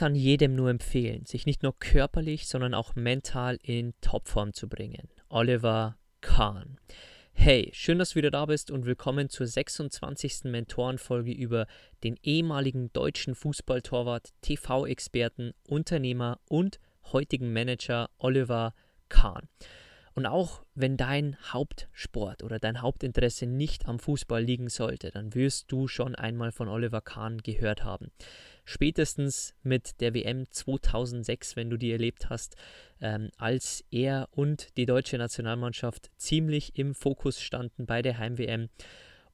Kann jedem nur empfehlen, sich nicht nur körperlich, sondern auch mental in Topform zu bringen. Oliver Kahn. Hey, schön, dass du wieder da bist und willkommen zur 26. Mentorenfolge über den ehemaligen deutschen Fußballtorwart, TV-Experten, Unternehmer und heutigen Manager Oliver Kahn. Und auch wenn dein Hauptsport oder dein Hauptinteresse nicht am Fußball liegen sollte, dann wirst du schon einmal von Oliver Kahn gehört haben spätestens mit der WM 2006, wenn du die erlebt hast, ähm, als er und die deutsche Nationalmannschaft ziemlich im Fokus standen bei der Heim-WM.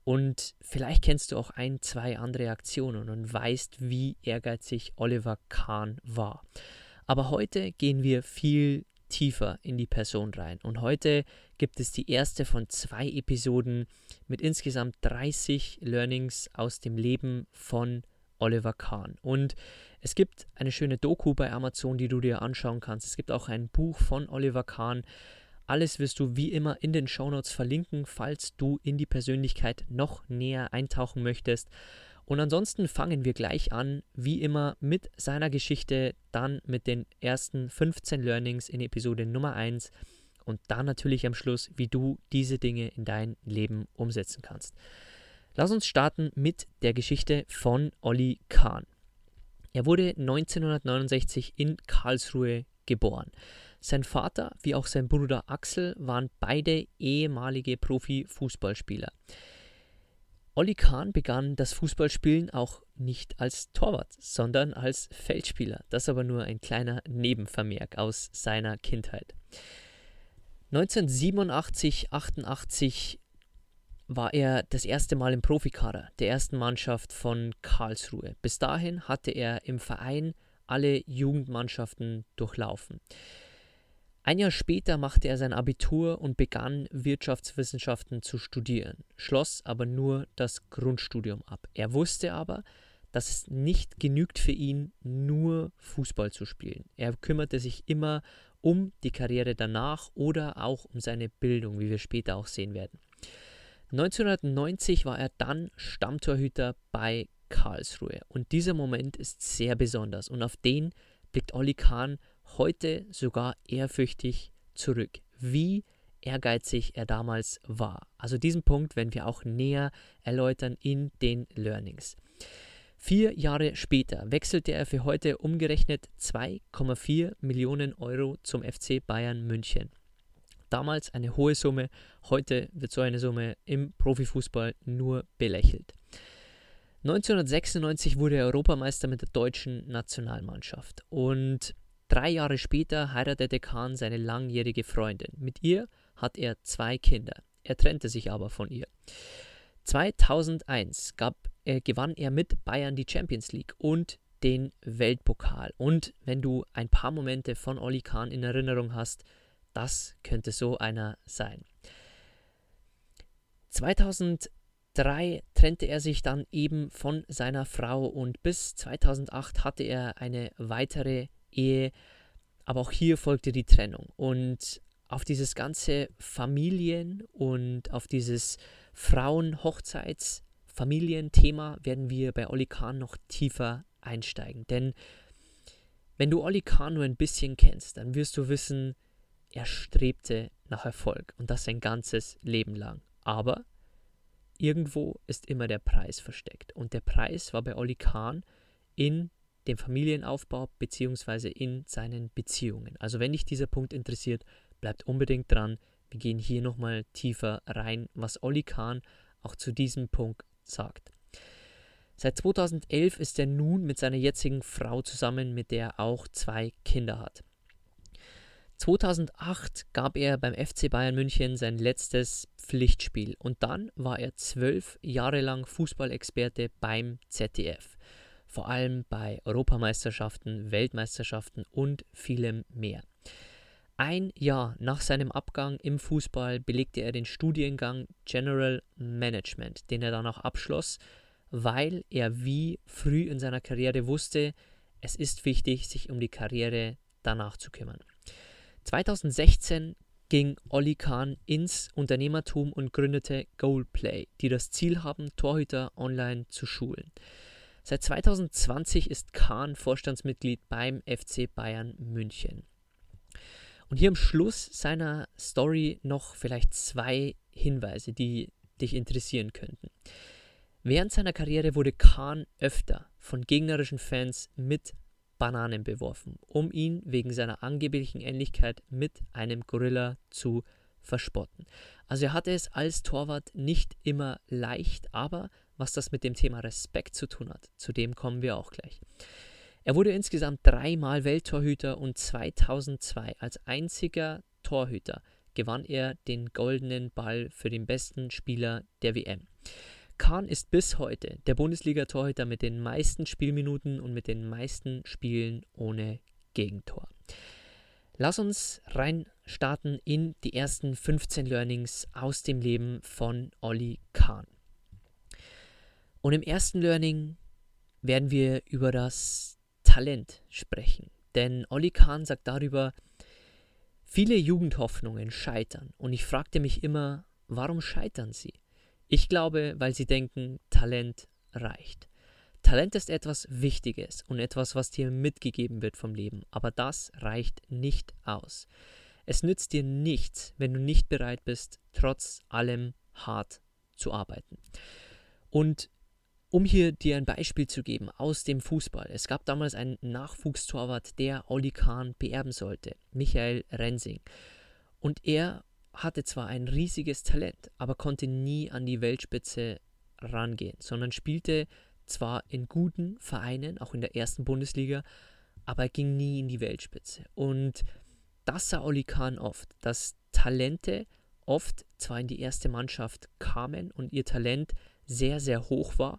Und vielleicht kennst du auch ein, zwei andere Aktionen und weißt, wie ehrgeizig Oliver Kahn war. Aber heute gehen wir viel tiefer in die Person rein. Und heute gibt es die erste von zwei Episoden mit insgesamt 30 Learnings aus dem Leben von Oliver Kahn. Und es gibt eine schöne Doku bei Amazon, die du dir anschauen kannst. Es gibt auch ein Buch von Oliver Kahn. Alles wirst du wie immer in den Shownotes verlinken, falls du in die Persönlichkeit noch näher eintauchen möchtest. Und ansonsten fangen wir gleich an, wie immer, mit seiner Geschichte, dann mit den ersten 15 Learnings in Episode Nummer 1 und dann natürlich am Schluss, wie du diese Dinge in dein Leben umsetzen kannst. Lass uns starten mit der Geschichte von Olli Kahn. Er wurde 1969 in Karlsruhe geboren. Sein Vater wie auch sein Bruder Axel waren beide ehemalige Profi-Fußballspieler. Olli Kahn begann das Fußballspielen auch nicht als Torwart, sondern als Feldspieler. Das aber nur ein kleiner Nebenvermerk aus seiner Kindheit. 1987, 88 war er das erste Mal im Profikader der ersten Mannschaft von Karlsruhe. Bis dahin hatte er im Verein alle Jugendmannschaften durchlaufen. Ein Jahr später machte er sein Abitur und begann Wirtschaftswissenschaften zu studieren, schloss aber nur das Grundstudium ab. Er wusste aber, dass es nicht genügt für ihn, nur Fußball zu spielen. Er kümmerte sich immer um die Karriere danach oder auch um seine Bildung, wie wir später auch sehen werden. 1990 war er dann Stammtorhüter bei Karlsruhe. Und dieser Moment ist sehr besonders und auf den blickt Olli Kahn heute sogar ehrfürchtig zurück. Wie ehrgeizig er damals war. Also diesen Punkt werden wir auch näher erläutern in den Learnings. Vier Jahre später wechselte er für heute umgerechnet 2,4 Millionen Euro zum FC Bayern München. Damals eine hohe Summe, heute wird so eine Summe im Profifußball nur belächelt. 1996 wurde er Europameister mit der deutschen Nationalmannschaft und drei Jahre später heiratete Kahn seine langjährige Freundin. Mit ihr hat er zwei Kinder. Er trennte sich aber von ihr. 2001 gab, äh, gewann er mit Bayern die Champions League und den Weltpokal. Und wenn du ein paar Momente von Oli Kahn in Erinnerung hast, das könnte so einer sein. 2003 trennte er sich dann eben von seiner Frau und bis 2008 hatte er eine weitere Ehe, aber auch hier folgte die Trennung. Und auf dieses ganze Familien- und auf dieses Frauen-Hochzeits-Familienthema werden wir bei Olli Kahn noch tiefer einsteigen. Denn wenn du Olli Kahn nur ein bisschen kennst, dann wirst du wissen, er strebte nach Erfolg und das sein ganzes Leben lang. Aber irgendwo ist immer der Preis versteckt. Und der Preis war bei Olli Kahn in dem Familienaufbau bzw. in seinen Beziehungen. Also wenn dich dieser Punkt interessiert, bleibt unbedingt dran. Wir gehen hier nochmal tiefer rein, was Olli Kahn auch zu diesem Punkt sagt. Seit 2011 ist er nun mit seiner jetzigen Frau zusammen, mit der er auch zwei Kinder hat. 2008 gab er beim FC Bayern München sein letztes Pflichtspiel und dann war er zwölf Jahre lang Fußballexperte beim ZDF. Vor allem bei Europameisterschaften, Weltmeisterschaften und vielem mehr. Ein Jahr nach seinem Abgang im Fußball belegte er den Studiengang General Management, den er dann auch abschloss, weil er wie früh in seiner Karriere wusste, es ist wichtig, sich um die Karriere danach zu kümmern. 2016 ging Olli Kahn ins Unternehmertum und gründete Goalplay, die das Ziel haben, Torhüter online zu schulen. Seit 2020 ist Kahn Vorstandsmitglied beim FC Bayern München. Und hier am Schluss seiner Story noch vielleicht zwei Hinweise, die dich interessieren könnten. Während seiner Karriere wurde Kahn öfter von gegnerischen Fans mit Bananen beworfen, um ihn wegen seiner angeblichen Ähnlichkeit mit einem Gorilla zu verspotten. Also er hatte es als Torwart nicht immer leicht, aber was das mit dem Thema Respekt zu tun hat, zu dem kommen wir auch gleich. Er wurde insgesamt dreimal Welttorhüter und 2002 als einziger Torhüter gewann er den goldenen Ball für den besten Spieler der WM. Kahn ist bis heute der Bundesliga-Torhüter mit den meisten Spielminuten und mit den meisten Spielen ohne Gegentor. Lass uns reinstarten in die ersten 15 Learnings aus dem Leben von Olli Kahn. Und im ersten Learning werden wir über das Talent sprechen. Denn Olli Kahn sagt darüber, viele Jugendhoffnungen scheitern. Und ich fragte mich immer, warum scheitern sie? Ich glaube, weil sie denken, Talent reicht. Talent ist etwas Wichtiges und etwas, was dir mitgegeben wird vom Leben, aber das reicht nicht aus. Es nützt dir nichts, wenn du nicht bereit bist, trotz allem hart zu arbeiten. Und um hier dir ein Beispiel zu geben aus dem Fußball. Es gab damals einen Nachwuchstorwart, der Oli Kahn beerben sollte, Michael Rensing. Und er hatte zwar ein riesiges Talent, aber konnte nie an die Weltspitze rangehen, sondern spielte zwar in guten Vereinen, auch in der ersten Bundesliga, aber er ging nie in die Weltspitze. Und das sah Oli Kahn oft, dass Talente oft zwar in die erste Mannschaft kamen und ihr Talent sehr, sehr hoch war,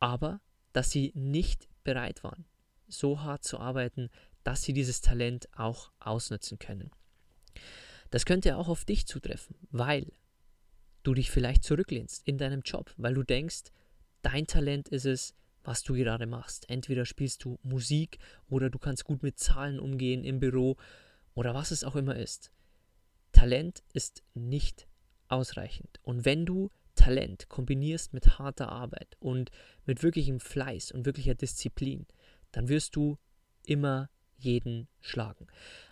aber dass sie nicht bereit waren, so hart zu arbeiten, dass sie dieses Talent auch ausnutzen können. Das könnte auch auf dich zutreffen, weil du dich vielleicht zurücklehnst in deinem Job, weil du denkst, dein Talent ist es, was du gerade machst. Entweder spielst du Musik oder du kannst gut mit Zahlen umgehen im Büro oder was es auch immer ist. Talent ist nicht ausreichend. Und wenn du Talent kombinierst mit harter Arbeit und mit wirklichem Fleiß und wirklicher Disziplin, dann wirst du immer jeden schlagen.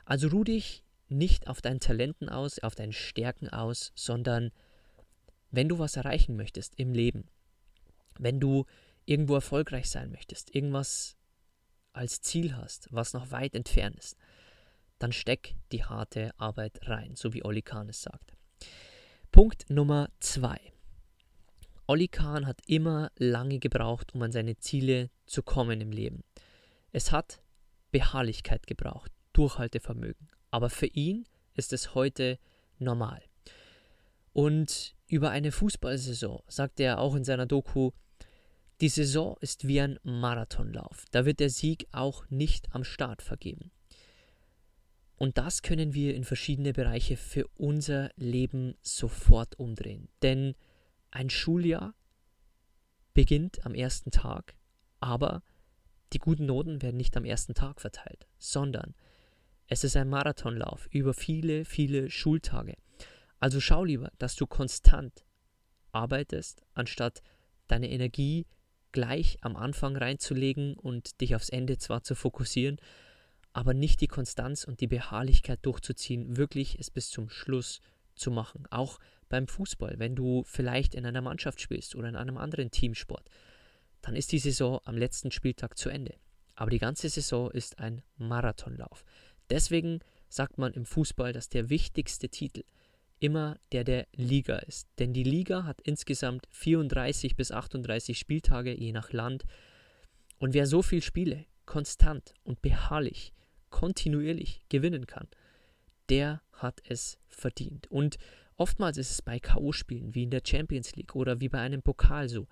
Also ruh dich nicht auf deinen Talenten aus, auf deinen Stärken aus, sondern wenn du was erreichen möchtest im Leben, wenn du irgendwo erfolgreich sein möchtest, irgendwas als Ziel hast, was noch weit entfernt ist, dann steck die harte Arbeit rein, so wie Olli Kahn es sagt. Punkt Nummer zwei. Olli Kahn hat immer lange gebraucht, um an seine Ziele zu kommen im Leben. Es hat Beharrlichkeit gebraucht, Durchhaltevermögen. Aber für ihn ist es heute normal. Und über eine Fußballsaison sagt er auch in seiner Doku, die Saison ist wie ein Marathonlauf. Da wird der Sieg auch nicht am Start vergeben. Und das können wir in verschiedene Bereiche für unser Leben sofort umdrehen. Denn ein Schuljahr beginnt am ersten Tag, aber die guten Noten werden nicht am ersten Tag verteilt, sondern es ist ein Marathonlauf über viele, viele Schultage. Also schau lieber, dass du konstant arbeitest, anstatt deine Energie gleich am Anfang reinzulegen und dich aufs Ende zwar zu fokussieren, aber nicht die Konstanz und die Beharrlichkeit durchzuziehen, wirklich es bis zum Schluss zu machen. Auch beim Fußball, wenn du vielleicht in einer Mannschaft spielst oder in einem anderen Teamsport, dann ist die Saison am letzten Spieltag zu Ende. Aber die ganze Saison ist ein Marathonlauf. Deswegen sagt man im Fußball, dass der wichtigste Titel immer der der Liga ist. Denn die Liga hat insgesamt 34 bis 38 Spieltage je nach Land. Und wer so viele Spiele konstant und beharrlich, kontinuierlich gewinnen kann, der hat es verdient. Und oftmals ist es bei KO-Spielen wie in der Champions League oder wie bei einem Pokal so,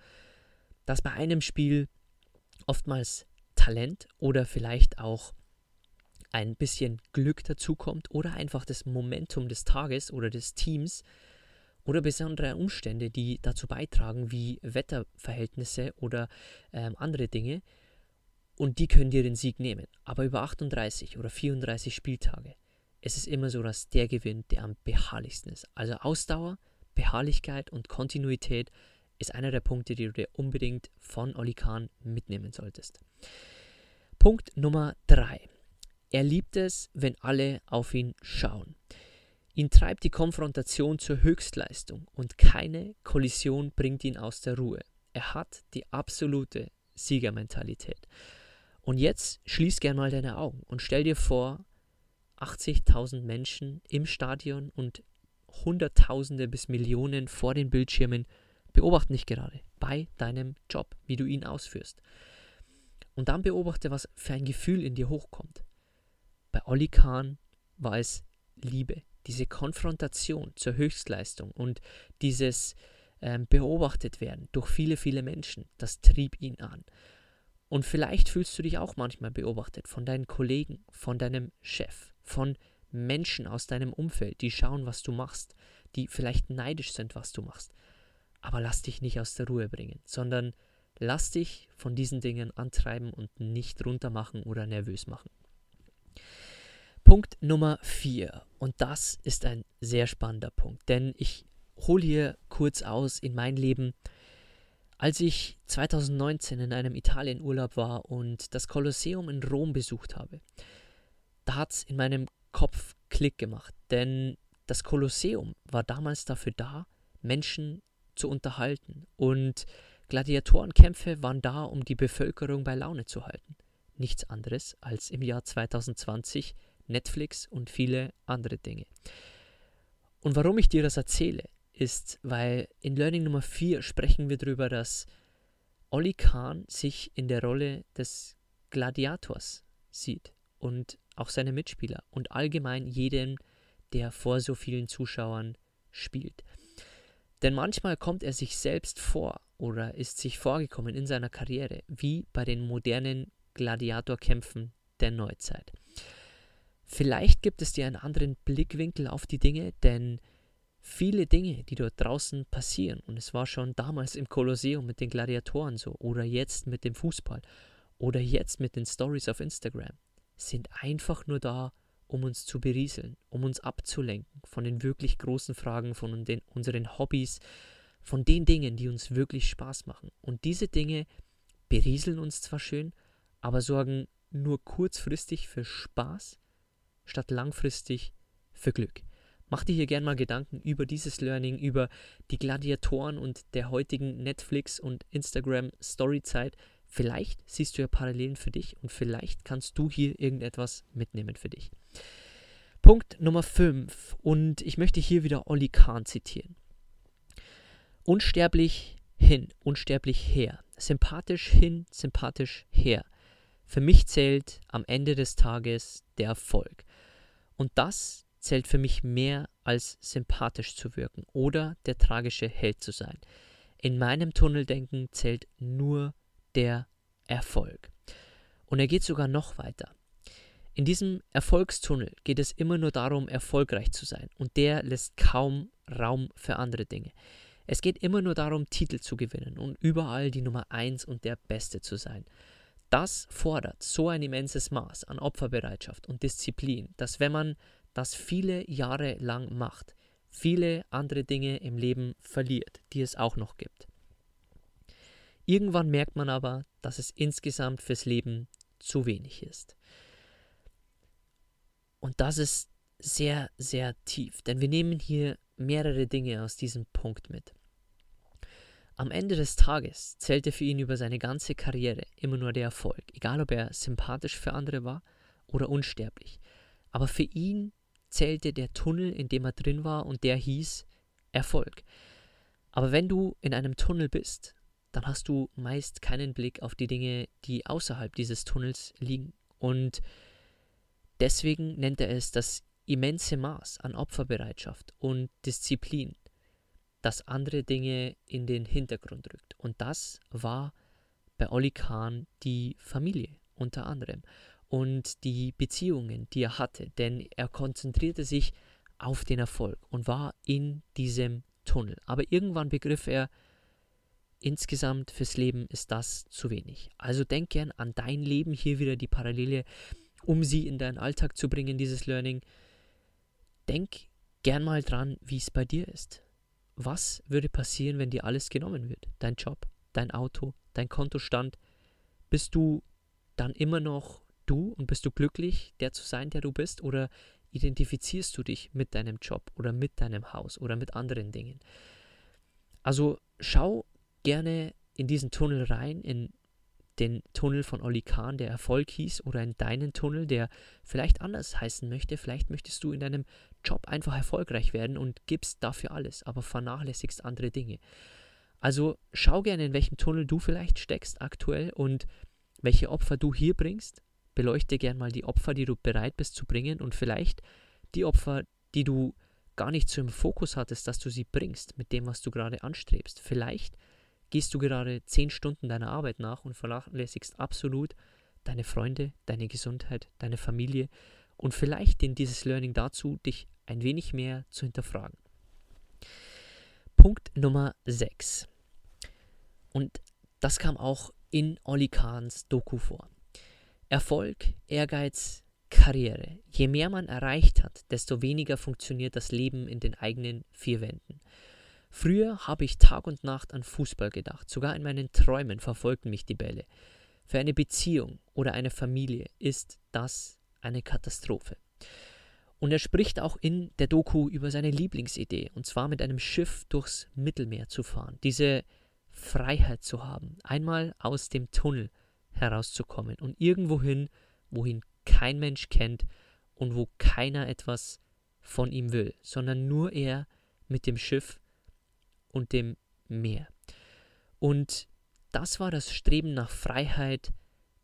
dass bei einem Spiel oftmals Talent oder vielleicht auch ein bisschen Glück dazukommt oder einfach das Momentum des Tages oder des Teams oder besondere Umstände, die dazu beitragen, wie Wetterverhältnisse oder ähm, andere Dinge. Und die können dir den Sieg nehmen. Aber über 38 oder 34 Spieltage es ist immer so, dass der gewinnt, der am beharrlichsten ist. Also Ausdauer, Beharrlichkeit und Kontinuität ist einer der Punkte, die du dir unbedingt von Oli Kahn mitnehmen solltest. Punkt Nummer 3. Er liebt es, wenn alle auf ihn schauen. Ihn treibt die Konfrontation zur Höchstleistung und keine Kollision bringt ihn aus der Ruhe. Er hat die absolute Siegermentalität. Und jetzt schließ gern mal deine Augen und stell dir vor, 80.000 Menschen im Stadion und Hunderttausende bis Millionen vor den Bildschirmen beobachten dich gerade bei deinem Job, wie du ihn ausführst. Und dann beobachte, was für ein Gefühl in dir hochkommt. Bei Olli Kahn war es Liebe, diese Konfrontation zur Höchstleistung und dieses ähm, beobachtet werden durch viele, viele Menschen, das trieb ihn an. Und vielleicht fühlst du dich auch manchmal beobachtet von deinen Kollegen, von deinem Chef, von Menschen aus deinem Umfeld, die schauen, was du machst, die vielleicht neidisch sind, was du machst. Aber lass dich nicht aus der Ruhe bringen, sondern lass dich von diesen Dingen antreiben und nicht runtermachen oder nervös machen. Punkt Nummer 4. Und das ist ein sehr spannender Punkt, denn ich hole hier kurz aus in mein Leben. Als ich 2019 in einem Italienurlaub war und das Kolosseum in Rom besucht habe, da hat es in meinem Kopf Klick gemacht. Denn das Kolosseum war damals dafür da, Menschen zu unterhalten. Und Gladiatorenkämpfe waren da, um die Bevölkerung bei Laune zu halten. Nichts anderes als im Jahr 2020 Netflix und viele andere Dinge. Und warum ich dir das erzähle, ist, weil in Learning Nummer 4 sprechen wir darüber, dass Olli Kahn sich in der Rolle des Gladiators sieht und auch seine Mitspieler und allgemein jeden, der vor so vielen Zuschauern spielt. Denn manchmal kommt er sich selbst vor oder ist sich vorgekommen in seiner Karriere, wie bei den modernen Gladiatorkämpfen der Neuzeit. Vielleicht gibt es dir einen anderen Blickwinkel auf die Dinge, denn viele Dinge, die dort draußen passieren, und es war schon damals im Kolosseum mit den Gladiatoren so, oder jetzt mit dem Fußball, oder jetzt mit den Stories auf Instagram, sind einfach nur da, um uns zu berieseln, um uns abzulenken von den wirklich großen Fragen, von den, unseren Hobbys, von den Dingen, die uns wirklich Spaß machen. Und diese Dinge berieseln uns zwar schön, aber sorgen nur kurzfristig für Spaß, statt langfristig für Glück. Mach dir hier gern mal Gedanken über dieses Learning, über die Gladiatoren und der heutigen Netflix- und Instagram-Storyzeit. Vielleicht siehst du ja Parallelen für dich und vielleicht kannst du hier irgendetwas mitnehmen für dich. Punkt Nummer 5 und ich möchte hier wieder Olli Kahn zitieren. Unsterblich hin, unsterblich her. Sympathisch hin, sympathisch her. Für mich zählt am Ende des Tages der Erfolg. Und das zählt für mich mehr als sympathisch zu wirken oder der tragische Held zu sein. In meinem Tunneldenken zählt nur der Erfolg. Und er geht sogar noch weiter. In diesem Erfolgstunnel geht es immer nur darum, erfolgreich zu sein. Und der lässt kaum Raum für andere Dinge. Es geht immer nur darum, Titel zu gewinnen und überall die Nummer 1 und der Beste zu sein. Das fordert so ein immenses Maß an Opferbereitschaft und Disziplin, dass wenn man das viele Jahre lang macht, viele andere Dinge im Leben verliert, die es auch noch gibt. Irgendwann merkt man aber, dass es insgesamt fürs Leben zu wenig ist. Und das ist sehr, sehr tief, denn wir nehmen hier mehrere Dinge aus diesem Punkt mit. Am Ende des Tages zählte für ihn über seine ganze Karriere immer nur der Erfolg, egal ob er sympathisch für andere war oder unsterblich. Aber für ihn zählte der Tunnel, in dem er drin war, und der hieß Erfolg. Aber wenn du in einem Tunnel bist, dann hast du meist keinen Blick auf die Dinge, die außerhalb dieses Tunnels liegen. Und deswegen nennt er es das immense Maß an Opferbereitschaft und Disziplin, das andere Dinge in den Hintergrund rückt. Und das war bei Oli Kahn die Familie unter anderem und die Beziehungen, die er hatte, denn er konzentrierte sich auf den Erfolg und war in diesem Tunnel. Aber irgendwann begriff er, insgesamt fürs Leben ist das zu wenig. Also denk gern an dein Leben, hier wieder die Parallele, um sie in deinen Alltag zu bringen, dieses Learning. Denk gern mal dran, wie es bei dir ist. Was würde passieren, wenn dir alles genommen wird? Dein Job, dein Auto, dein Kontostand? Bist du dann immer noch du und bist du glücklich, der zu sein, der du bist? Oder identifizierst du dich mit deinem Job oder mit deinem Haus oder mit anderen Dingen? Also schau gerne in diesen Tunnel rein, in den Tunnel von Oli Kahn, der Erfolg hieß, oder in deinen Tunnel, der vielleicht anders heißen möchte. Vielleicht möchtest du in deinem Job einfach erfolgreich werden und gibst dafür alles, aber vernachlässigst andere Dinge. Also schau gerne, in welchem Tunnel du vielleicht steckst aktuell und welche Opfer du hier bringst. Beleuchte gerne mal die Opfer, die du bereit bist zu bringen und vielleicht die Opfer, die du gar nicht so im Fokus hattest, dass du sie bringst mit dem, was du gerade anstrebst. Vielleicht gehst du gerade zehn Stunden deiner Arbeit nach und vernachlässigst absolut deine Freunde, deine Gesundheit, deine Familie und vielleicht dient dieses Learning dazu, dich ein wenig mehr zu hinterfragen. Punkt Nummer 6. Und das kam auch in Olli Kahns Doku vor. Erfolg, Ehrgeiz, Karriere. Je mehr man erreicht hat, desto weniger funktioniert das Leben in den eigenen vier Wänden. Früher habe ich Tag und Nacht an Fußball gedacht, sogar in meinen Träumen verfolgten mich die Bälle. Für eine Beziehung oder eine Familie ist das eine Katastrophe. Und er spricht auch in der Doku über seine Lieblingsidee, und zwar mit einem Schiff durchs Mittelmeer zu fahren, diese Freiheit zu haben, einmal aus dem Tunnel herauszukommen und irgendwohin, wohin kein Mensch kennt und wo keiner etwas von ihm will, sondern nur er mit dem Schiff und dem Meer. Und das war das Streben nach Freiheit,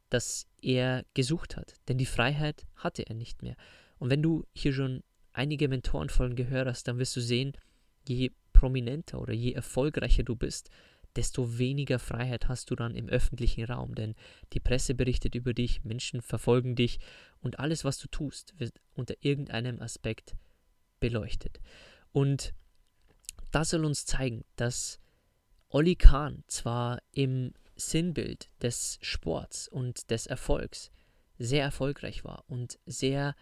das er gesucht hat. Denn die Freiheit hatte er nicht mehr. Und wenn du hier schon einige Mentorenfolgen gehört hast, dann wirst du sehen, je prominenter oder je erfolgreicher du bist, desto weniger Freiheit hast du dann im öffentlichen Raum. Denn die Presse berichtet über dich, Menschen verfolgen dich und alles, was du tust, wird unter irgendeinem Aspekt beleuchtet. Und das soll uns zeigen, dass Olli Kahn zwar im Sinnbild des Sports und des Erfolgs sehr erfolgreich war und sehr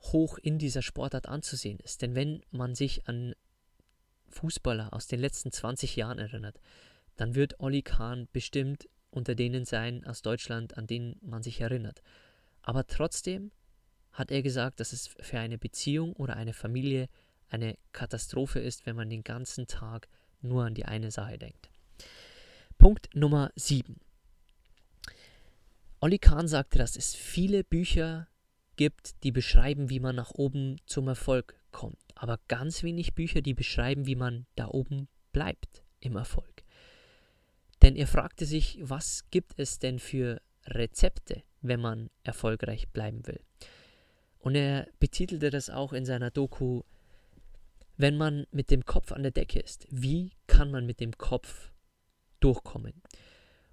hoch in dieser Sportart anzusehen ist. Denn wenn man sich an Fußballer aus den letzten 20 Jahren erinnert, dann wird Olli Kahn bestimmt unter denen sein aus Deutschland, an denen man sich erinnert. Aber trotzdem hat er gesagt, dass es für eine Beziehung oder eine Familie eine Katastrophe ist, wenn man den ganzen Tag nur an die eine Sache denkt. Punkt Nummer 7. Olli Kahn sagte, dass es viele Bücher gibt, die beschreiben, wie man nach oben zum Erfolg kommt, aber ganz wenig Bücher, die beschreiben, wie man da oben bleibt im Erfolg. Denn er fragte sich, was gibt es denn für Rezepte, wenn man erfolgreich bleiben will? Und er betitelte das auch in seiner Doku wenn man mit dem Kopf an der Decke ist, wie kann man mit dem Kopf durchkommen?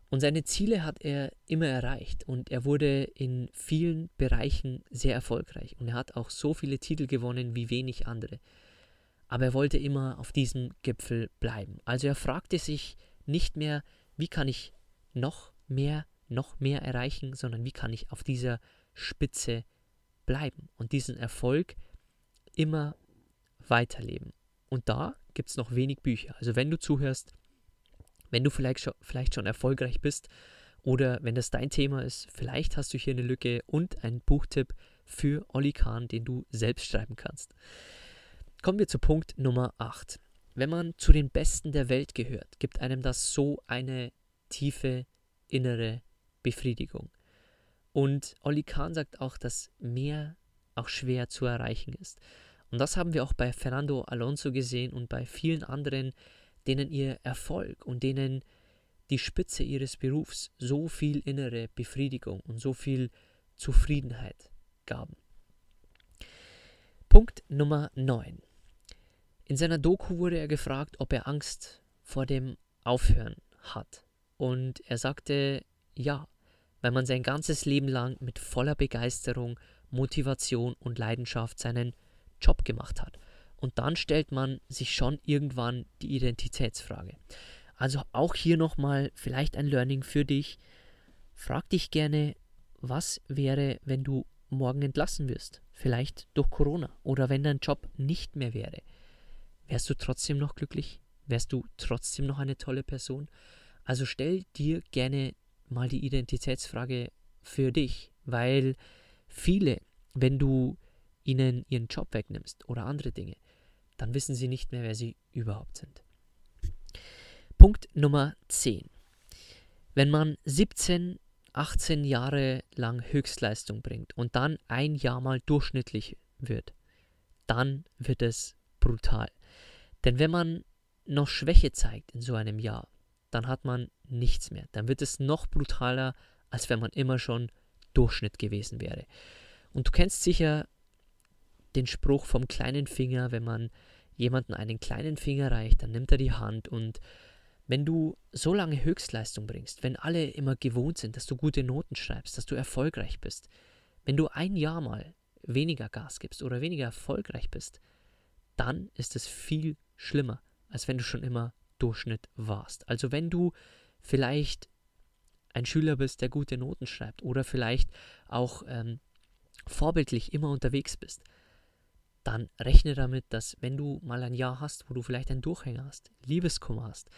Und seine Ziele hat er immer erreicht und er wurde in vielen Bereichen sehr erfolgreich und er hat auch so viele Titel gewonnen wie wenig andere. Aber er wollte immer auf diesem Gipfel bleiben. Also er fragte sich nicht mehr, wie kann ich noch mehr, noch mehr erreichen, sondern wie kann ich auf dieser Spitze bleiben und diesen Erfolg immer weiterleben. Und da gibt es noch wenig Bücher. Also wenn du zuhörst, wenn du vielleicht schon, vielleicht schon erfolgreich bist oder wenn das dein Thema ist, vielleicht hast du hier eine Lücke und einen Buchtipp für Olli Kahn, den du selbst schreiben kannst. Kommen wir zu Punkt Nummer 8. Wenn man zu den Besten der Welt gehört, gibt einem das so eine tiefe innere Befriedigung. Und Olli Kahn sagt auch, dass mehr auch schwer zu erreichen ist. Und das haben wir auch bei Fernando Alonso gesehen und bei vielen anderen, denen ihr Erfolg und denen die Spitze ihres Berufs so viel innere Befriedigung und so viel Zufriedenheit gaben. Punkt Nummer 9. In seiner Doku wurde er gefragt, ob er Angst vor dem Aufhören hat. Und er sagte ja, weil man sein ganzes Leben lang mit voller Begeisterung, Motivation und Leidenschaft seinen Job gemacht hat. Und dann stellt man sich schon irgendwann die Identitätsfrage. Also auch hier nochmal vielleicht ein Learning für dich. Frag dich gerne, was wäre, wenn du morgen entlassen wirst? Vielleicht durch Corona oder wenn dein Job nicht mehr wäre. Wärst du trotzdem noch glücklich? Wärst du trotzdem noch eine tolle Person? Also stell dir gerne mal die Identitätsfrage für dich, weil viele, wenn du ihnen ihren Job wegnimmst oder andere Dinge, dann wissen sie nicht mehr, wer sie überhaupt sind. Punkt Nummer 10. Wenn man 17, 18 Jahre lang Höchstleistung bringt und dann ein Jahr mal durchschnittlich wird, dann wird es brutal. Denn wenn man noch Schwäche zeigt in so einem Jahr, dann hat man nichts mehr. Dann wird es noch brutaler, als wenn man immer schon Durchschnitt gewesen wäre. Und du kennst sicher den Spruch vom kleinen Finger, wenn man jemanden einen kleinen Finger reicht, dann nimmt er die Hand und wenn du so lange Höchstleistung bringst, wenn alle immer gewohnt sind, dass du gute Noten schreibst, dass du erfolgreich bist, wenn du ein Jahr mal weniger Gas gibst oder weniger erfolgreich bist, dann ist es viel schlimmer, als wenn du schon immer Durchschnitt warst. Also wenn du vielleicht ein Schüler bist, der gute Noten schreibt oder vielleicht auch ähm, vorbildlich immer unterwegs bist, dann rechne damit, dass wenn du mal ein Jahr hast, wo du vielleicht einen Durchhänger hast, Liebeskummer hast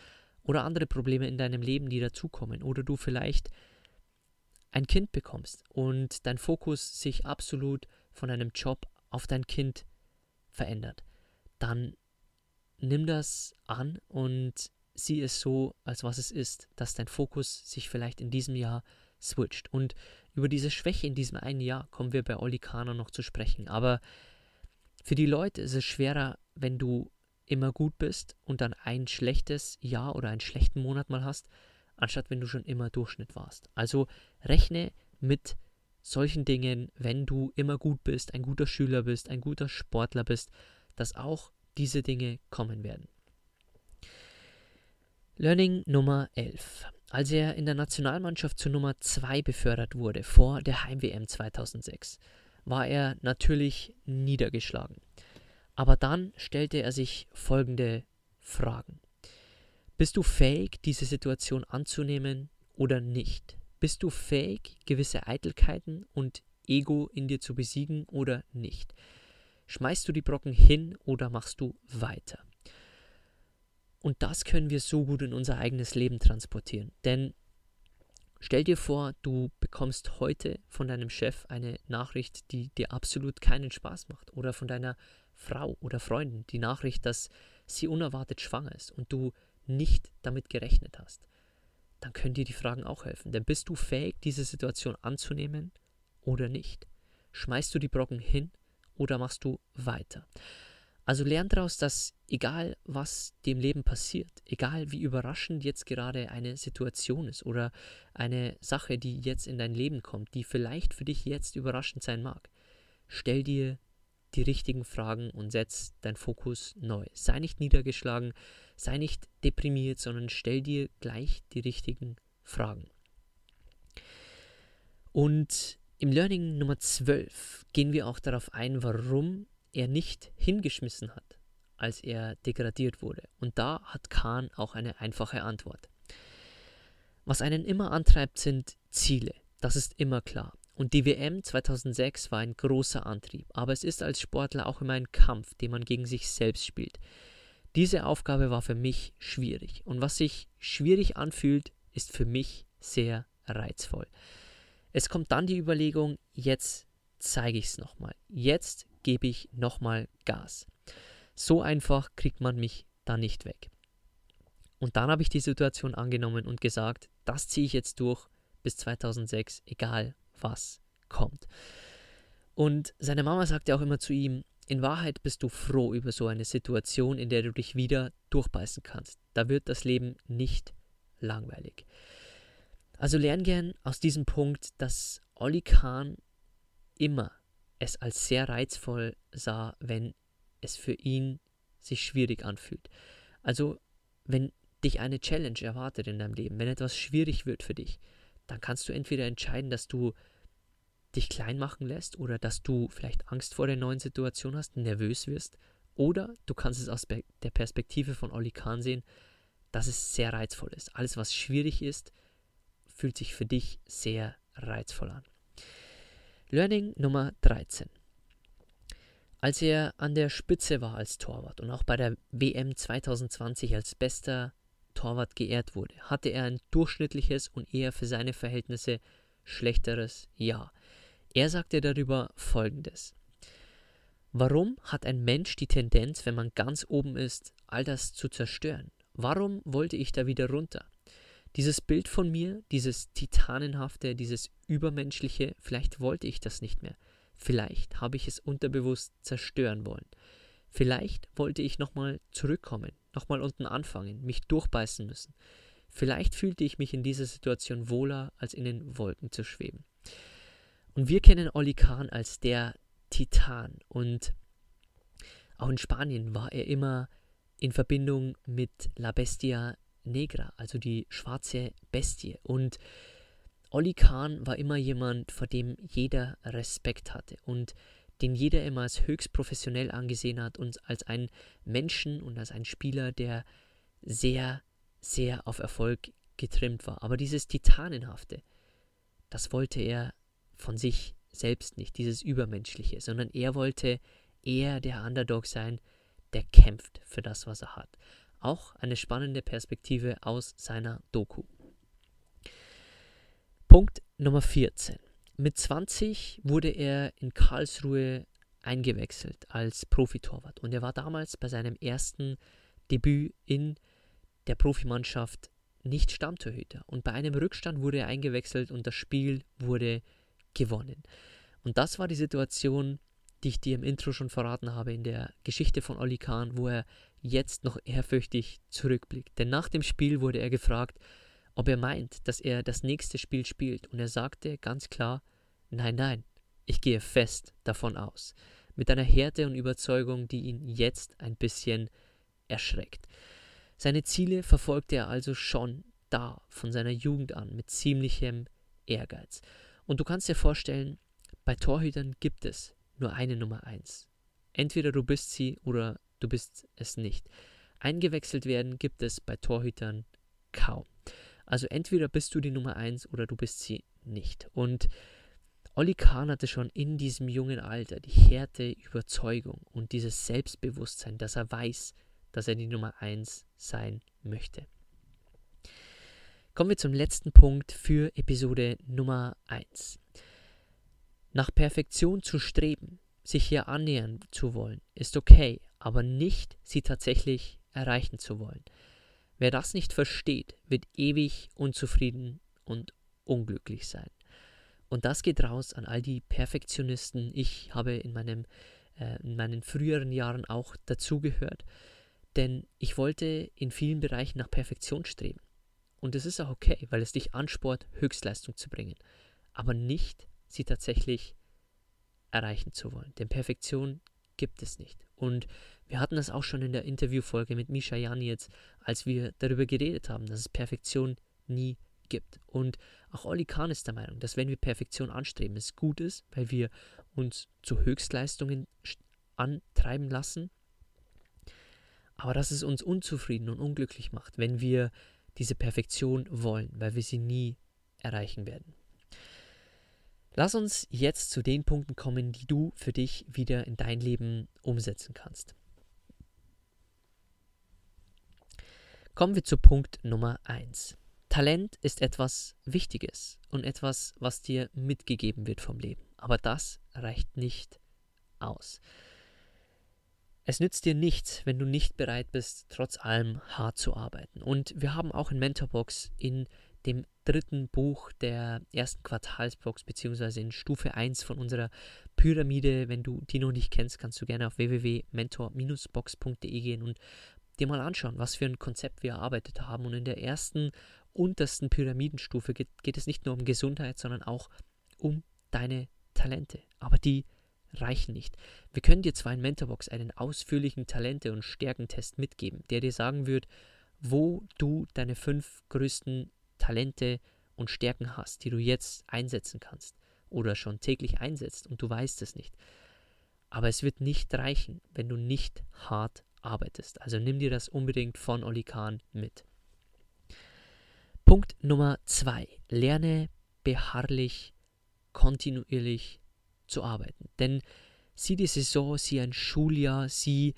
oder andere Probleme in deinem Leben, die dazukommen, oder du vielleicht ein Kind bekommst und dein Fokus sich absolut von einem Job auf dein Kind verändert, dann nimm das an und sieh es so, als was es ist, dass dein Fokus sich vielleicht in diesem Jahr switcht. Und über diese Schwäche in diesem einen Jahr kommen wir bei Oli Kahner noch zu sprechen. Aber für die Leute ist es schwerer, wenn du immer gut bist und dann ein schlechtes Jahr oder einen schlechten Monat mal hast, anstatt wenn du schon immer Durchschnitt warst. Also rechne mit solchen Dingen, wenn du immer gut bist, ein guter Schüler bist, ein guter Sportler bist, dass auch diese Dinge kommen werden. Learning Nummer 11. Als er in der Nationalmannschaft zur Nummer 2 befördert wurde vor der Heim-WM 2006, war er natürlich niedergeschlagen. Aber dann stellte er sich folgende Fragen. Bist du fähig, diese Situation anzunehmen oder nicht? Bist du fähig, gewisse Eitelkeiten und Ego in dir zu besiegen oder nicht? Schmeißt du die Brocken hin oder machst du weiter? Und das können wir so gut in unser eigenes Leben transportieren. Denn Stell dir vor, du bekommst heute von deinem Chef eine Nachricht, die dir absolut keinen Spaß macht. Oder von deiner Frau oder Freundin die Nachricht, dass sie unerwartet schwanger ist und du nicht damit gerechnet hast. Dann können dir die Fragen auch helfen. Denn bist du fähig, diese Situation anzunehmen oder nicht? Schmeißt du die Brocken hin oder machst du weiter? Also lern daraus, dass egal was dem Leben passiert, egal wie überraschend jetzt gerade eine Situation ist oder eine Sache, die jetzt in dein Leben kommt, die vielleicht für dich jetzt überraschend sein mag, stell dir die richtigen Fragen und setz deinen Fokus neu. Sei nicht niedergeschlagen, sei nicht deprimiert, sondern stell dir gleich die richtigen Fragen. Und im Learning Nummer 12 gehen wir auch darauf ein, warum er nicht hingeschmissen hat, als er degradiert wurde. Und da hat Kahn auch eine einfache Antwort. Was einen immer antreibt, sind Ziele. Das ist immer klar. Und die WM 2006 war ein großer Antrieb, aber es ist als Sportler auch immer ein Kampf, den man gegen sich selbst spielt. Diese Aufgabe war für mich schwierig und was sich schwierig anfühlt, ist für mich sehr reizvoll. Es kommt dann die Überlegung, jetzt zeige ich es nochmal. Jetzt gebe ich nochmal Gas. So einfach kriegt man mich da nicht weg. Und dann habe ich die Situation angenommen und gesagt, das ziehe ich jetzt durch bis 2006, egal was kommt. Und seine Mama sagte auch immer zu ihm, in Wahrheit bist du froh über so eine Situation, in der du dich wieder durchbeißen kannst. Da wird das Leben nicht langweilig. Also lern gern aus diesem Punkt, dass Olli Kahn immer es als sehr reizvoll sah, wenn es für ihn sich schwierig anfühlt. Also wenn dich eine Challenge erwartet in deinem Leben, wenn etwas schwierig wird für dich, dann kannst du entweder entscheiden, dass du dich klein machen lässt oder dass du vielleicht Angst vor der neuen Situation hast, nervös wirst, oder du kannst es aus der Perspektive von Olli Kahn sehen, dass es sehr reizvoll ist. Alles, was schwierig ist, fühlt sich für dich sehr reizvoll an. Learning Nummer 13. Als er an der Spitze war als Torwart und auch bei der WM 2020 als bester Torwart geehrt wurde, hatte er ein durchschnittliches und eher für seine Verhältnisse schlechteres Jahr. Er sagte darüber Folgendes. Warum hat ein Mensch die Tendenz, wenn man ganz oben ist, all das zu zerstören? Warum wollte ich da wieder runter? Dieses Bild von mir, dieses Titanenhafte, dieses Übermenschliche, vielleicht wollte ich das nicht mehr. Vielleicht habe ich es unterbewusst zerstören wollen. Vielleicht wollte ich nochmal zurückkommen, nochmal unten anfangen, mich durchbeißen müssen. Vielleicht fühlte ich mich in dieser Situation wohler, als in den Wolken zu schweben. Und wir kennen Oli Kahn als der Titan. Und auch in Spanien war er immer in Verbindung mit La Bestia Negra, also die schwarze Bestie. Und Olli Kahn war immer jemand, vor dem jeder Respekt hatte und den jeder immer als höchst professionell angesehen hat und als einen Menschen und als einen Spieler, der sehr, sehr auf Erfolg getrimmt war. Aber dieses Titanenhafte, das wollte er von sich selbst nicht, dieses Übermenschliche, sondern er wollte eher der Underdog sein, der kämpft für das, was er hat. Auch eine spannende Perspektive aus seiner Doku. Punkt Nummer 14. Mit 20 wurde er in Karlsruhe eingewechselt als Profitorwart und er war damals bei seinem ersten Debüt in der Profimannschaft nicht Stammtorhüter und bei einem Rückstand wurde er eingewechselt und das Spiel wurde gewonnen. Und das war die Situation, die ich dir im Intro schon verraten habe in der Geschichte von Oli Kahn, wo er jetzt noch ehrfürchtig zurückblickt. Denn nach dem Spiel wurde er gefragt, ob er meint, dass er das nächste Spiel spielt. Und er sagte ganz klar, nein, nein, ich gehe fest davon aus. Mit einer Härte und Überzeugung, die ihn jetzt ein bisschen erschreckt. Seine Ziele verfolgte er also schon da, von seiner Jugend an, mit ziemlichem Ehrgeiz. Und du kannst dir vorstellen, bei Torhütern gibt es nur eine Nummer 1. Entweder du bist sie oder du bist es nicht. Eingewechselt werden gibt es bei Torhütern kaum. Also entweder bist du die Nummer 1 oder du bist sie nicht. Und Olli Kahn hatte schon in diesem jungen Alter die Härte, Überzeugung und dieses Selbstbewusstsein, dass er weiß, dass er die Nummer 1 sein möchte. Kommen wir zum letzten Punkt für Episode Nummer 1. Nach Perfektion zu streben, sich hier annähern zu wollen, ist okay, aber nicht sie tatsächlich erreichen zu wollen. Wer das nicht versteht, wird ewig unzufrieden und unglücklich sein. Und das geht raus an all die Perfektionisten. Ich habe in, meinem, äh, in meinen früheren Jahren auch dazugehört, denn ich wollte in vielen Bereichen nach Perfektion streben. Und es ist auch okay, weil es dich ansport, Höchstleistung zu bringen, aber nicht sie tatsächlich erreichen zu wollen. Denn Perfektion gibt es nicht. Und wir hatten das auch schon in der Interviewfolge mit Misha Janitz, als wir darüber geredet haben, dass es Perfektion nie gibt. Und auch Olli Kahn ist der Meinung, dass wenn wir Perfektion anstreben, es gut ist, weil wir uns zu Höchstleistungen antreiben lassen, aber dass es uns unzufrieden und unglücklich macht, wenn wir diese Perfektion wollen, weil wir sie nie erreichen werden. Lass uns jetzt zu den Punkten kommen, die du für dich wieder in dein Leben umsetzen kannst. Kommen wir zu Punkt Nummer 1. Talent ist etwas Wichtiges und etwas, was dir mitgegeben wird vom Leben. Aber das reicht nicht aus. Es nützt dir nichts, wenn du nicht bereit bist, trotz allem hart zu arbeiten. Und wir haben auch in Mentorbox in dem dritten Buch der ersten Quartalsbox, beziehungsweise in Stufe 1 von unserer Pyramide. Wenn du die noch nicht kennst, kannst du gerne auf www.mentor-box.de gehen und dir mal anschauen, was für ein Konzept wir erarbeitet haben. Und in der ersten, untersten Pyramidenstufe geht, geht es nicht nur um Gesundheit, sondern auch um deine Talente. Aber die reichen nicht. Wir können dir zwar in Mentorbox einen ausführlichen Talente- und Stärkentest mitgeben, der dir sagen wird, wo du deine fünf größten Talente und Stärken hast, die du jetzt einsetzen kannst oder schon täglich einsetzt und du weißt es nicht. Aber es wird nicht reichen, wenn du nicht hart arbeitest. Also nimm dir das unbedingt von Oli Kahn mit. Punkt Nummer zwei. Lerne beharrlich, kontinuierlich zu arbeiten. Denn sieh die Saison, sieh ein Schuljahr, sieh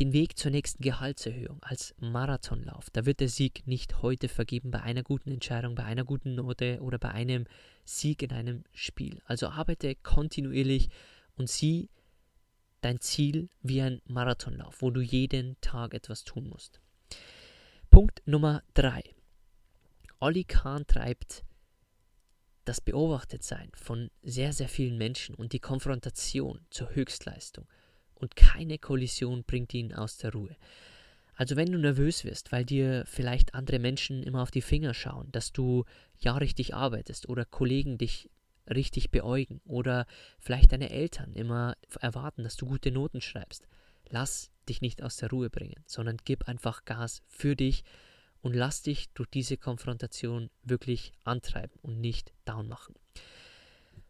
den Weg zur nächsten Gehaltserhöhung als Marathonlauf. Da wird der Sieg nicht heute vergeben bei einer guten Entscheidung, bei einer guten Note oder bei einem Sieg in einem Spiel. Also arbeite kontinuierlich und sieh dein Ziel wie ein Marathonlauf, wo du jeden Tag etwas tun musst. Punkt Nummer 3. Olli Kahn treibt das Beobachtetsein von sehr, sehr vielen Menschen und die Konfrontation zur Höchstleistung und keine Kollision bringt ihn aus der Ruhe. Also wenn du nervös wirst, weil dir vielleicht andere Menschen immer auf die Finger schauen, dass du ja richtig arbeitest oder Kollegen dich richtig beäugen oder vielleicht deine Eltern immer erwarten, dass du gute Noten schreibst, lass dich nicht aus der Ruhe bringen, sondern gib einfach Gas für dich und lass dich durch diese Konfrontation wirklich antreiben und nicht down machen.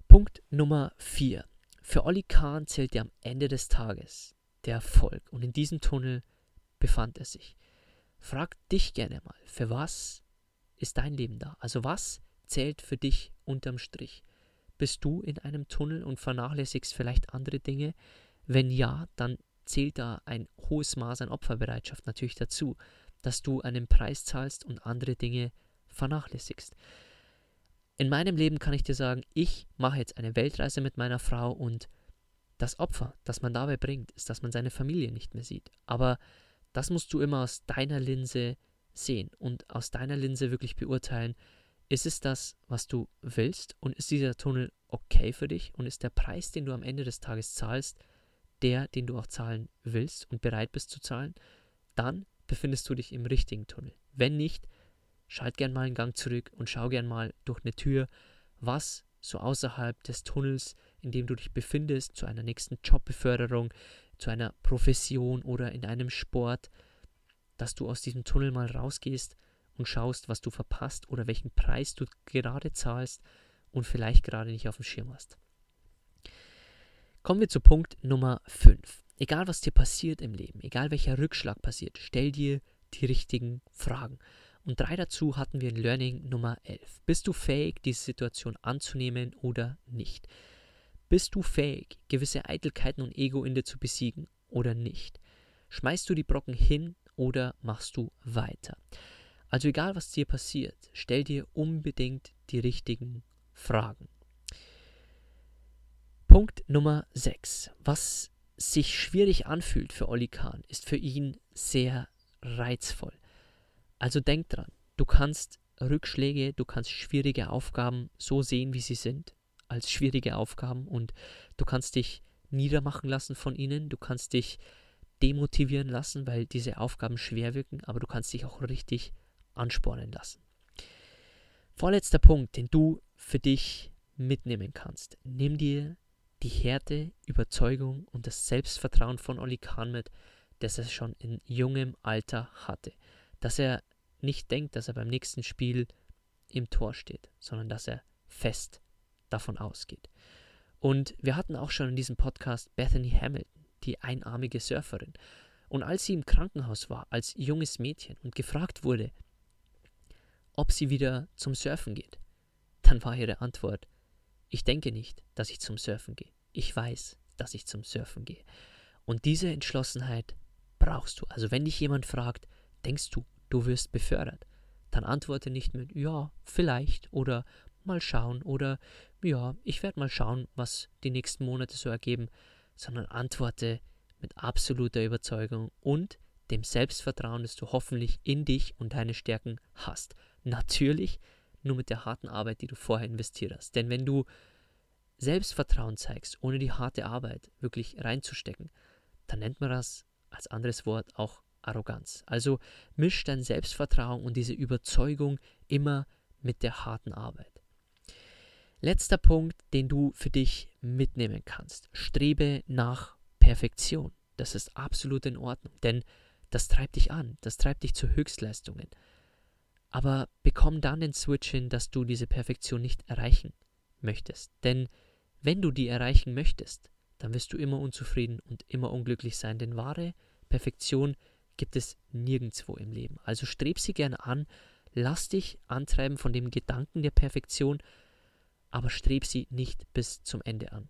Punkt Nummer 4. Für Olli Kahn zählt ja am Ende des Tages der Erfolg und in diesem Tunnel befand er sich. Frag dich gerne mal, für was ist dein Leben da? Also was zählt für dich unterm Strich? Bist du in einem Tunnel und vernachlässigst vielleicht andere Dinge? Wenn ja, dann zählt da ein hohes Maß an Opferbereitschaft natürlich dazu, dass du einen Preis zahlst und andere Dinge vernachlässigst. In meinem Leben kann ich dir sagen, ich mache jetzt eine Weltreise mit meiner Frau und das Opfer, das man dabei bringt, ist, dass man seine Familie nicht mehr sieht. Aber das musst du immer aus deiner Linse sehen und aus deiner Linse wirklich beurteilen, ist es das, was du willst und ist dieser Tunnel okay für dich und ist der Preis, den du am Ende des Tages zahlst, der, den du auch zahlen willst und bereit bist zu zahlen, dann befindest du dich im richtigen Tunnel. Wenn nicht, schalt gern mal einen Gang zurück und schau gern mal durch eine Tür, was so außerhalb des Tunnels, in dem du dich befindest, zu einer nächsten Jobbeförderung, zu einer Profession oder in einem Sport, dass du aus diesem Tunnel mal rausgehst und schaust, was du verpasst oder welchen Preis du gerade zahlst und vielleicht gerade nicht auf dem Schirm hast. Kommen wir zu Punkt Nummer 5. Egal was dir passiert im Leben, egal welcher Rückschlag passiert, stell dir die richtigen Fragen. Und drei dazu hatten wir in Learning Nummer 11. Bist du fähig, diese Situation anzunehmen oder nicht? Bist du fähig, gewisse Eitelkeiten und Ego in dir zu besiegen oder nicht? Schmeißt du die Brocken hin oder machst du weiter? Also egal, was dir passiert, stell dir unbedingt die richtigen Fragen. Punkt Nummer 6. Was sich schwierig anfühlt für Olli Kahn, ist für ihn sehr reizvoll. Also denk dran, du kannst Rückschläge, du kannst schwierige Aufgaben so sehen, wie sie sind, als schwierige Aufgaben und du kannst dich niedermachen lassen von ihnen, du kannst dich demotivieren lassen, weil diese Aufgaben schwer wirken, aber du kannst dich auch richtig anspornen lassen. Vorletzter Punkt, den du für dich mitnehmen kannst. Nimm dir die Härte, Überzeugung und das Selbstvertrauen von Oli Kahn mit, das er schon in jungem Alter hatte. Dass er nicht denkt, dass er beim nächsten Spiel im Tor steht, sondern dass er fest davon ausgeht. Und wir hatten auch schon in diesem Podcast Bethany Hamilton, die einarmige Surferin. Und als sie im Krankenhaus war, als junges Mädchen und gefragt wurde, ob sie wieder zum Surfen geht, dann war ihre Antwort, ich denke nicht, dass ich zum Surfen gehe. Ich weiß, dass ich zum Surfen gehe. Und diese Entschlossenheit brauchst du. Also wenn dich jemand fragt, denkst du, du wirst befördert. Dann antworte nicht mit ja, vielleicht oder mal schauen oder ja, ich werde mal schauen, was die nächsten Monate so ergeben, sondern antworte mit absoluter Überzeugung und dem Selbstvertrauen, das du hoffentlich in dich und deine Stärken hast. Natürlich nur mit der harten Arbeit, die du vorher investiert hast. Denn wenn du Selbstvertrauen zeigst, ohne die harte Arbeit wirklich reinzustecken, dann nennt man das als anderes Wort auch Arroganz. Also misch dein Selbstvertrauen und diese Überzeugung immer mit der harten Arbeit. Letzter Punkt, den du für dich mitnehmen kannst. Strebe nach Perfektion. Das ist absolut in Ordnung, denn das treibt dich an, das treibt dich zu Höchstleistungen. Aber bekomm dann den Switch hin, dass du diese Perfektion nicht erreichen möchtest. Denn wenn du die erreichen möchtest, dann wirst du immer unzufrieden und immer unglücklich sein, denn wahre Perfektion gibt es nirgendwo im Leben. Also streb sie gerne an, lass dich antreiben von dem Gedanken der Perfektion, aber streb sie nicht bis zum Ende an.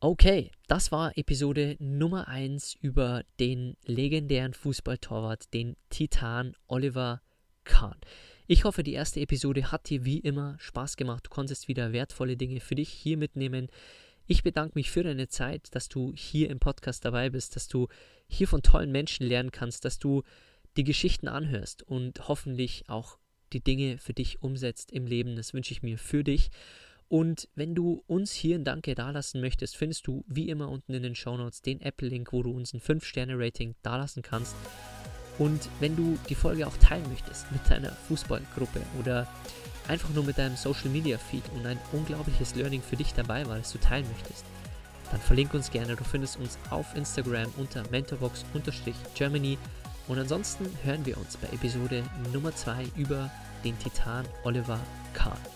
Okay, das war Episode Nummer 1 über den legendären Fußballtorwart, den Titan Oliver Kahn. Ich hoffe, die erste Episode hat dir wie immer Spaß gemacht. Du konntest wieder wertvolle Dinge für dich hier mitnehmen. Ich bedanke mich für deine Zeit, dass du hier im Podcast dabei bist, dass du hier von tollen Menschen lernen kannst, dass du die Geschichten anhörst und hoffentlich auch die Dinge für dich umsetzt im Leben. Das wünsche ich mir für dich. Und wenn du uns hier ein Danke dalassen möchtest, findest du wie immer unten in den Show Notes den Apple-Link, wo du uns ein 5-Sterne-Rating dalassen kannst. Und wenn du die Folge auch teilen möchtest mit deiner Fußballgruppe oder einfach nur mit deinem Social Media Feed und ein unglaubliches Learning für dich dabei war, das du teilen möchtest, dann verlinke uns gerne. Du findest uns auf Instagram unter mentorbox-germany. Und ansonsten hören wir uns bei Episode Nummer 2 über den Titan Oliver Kahn.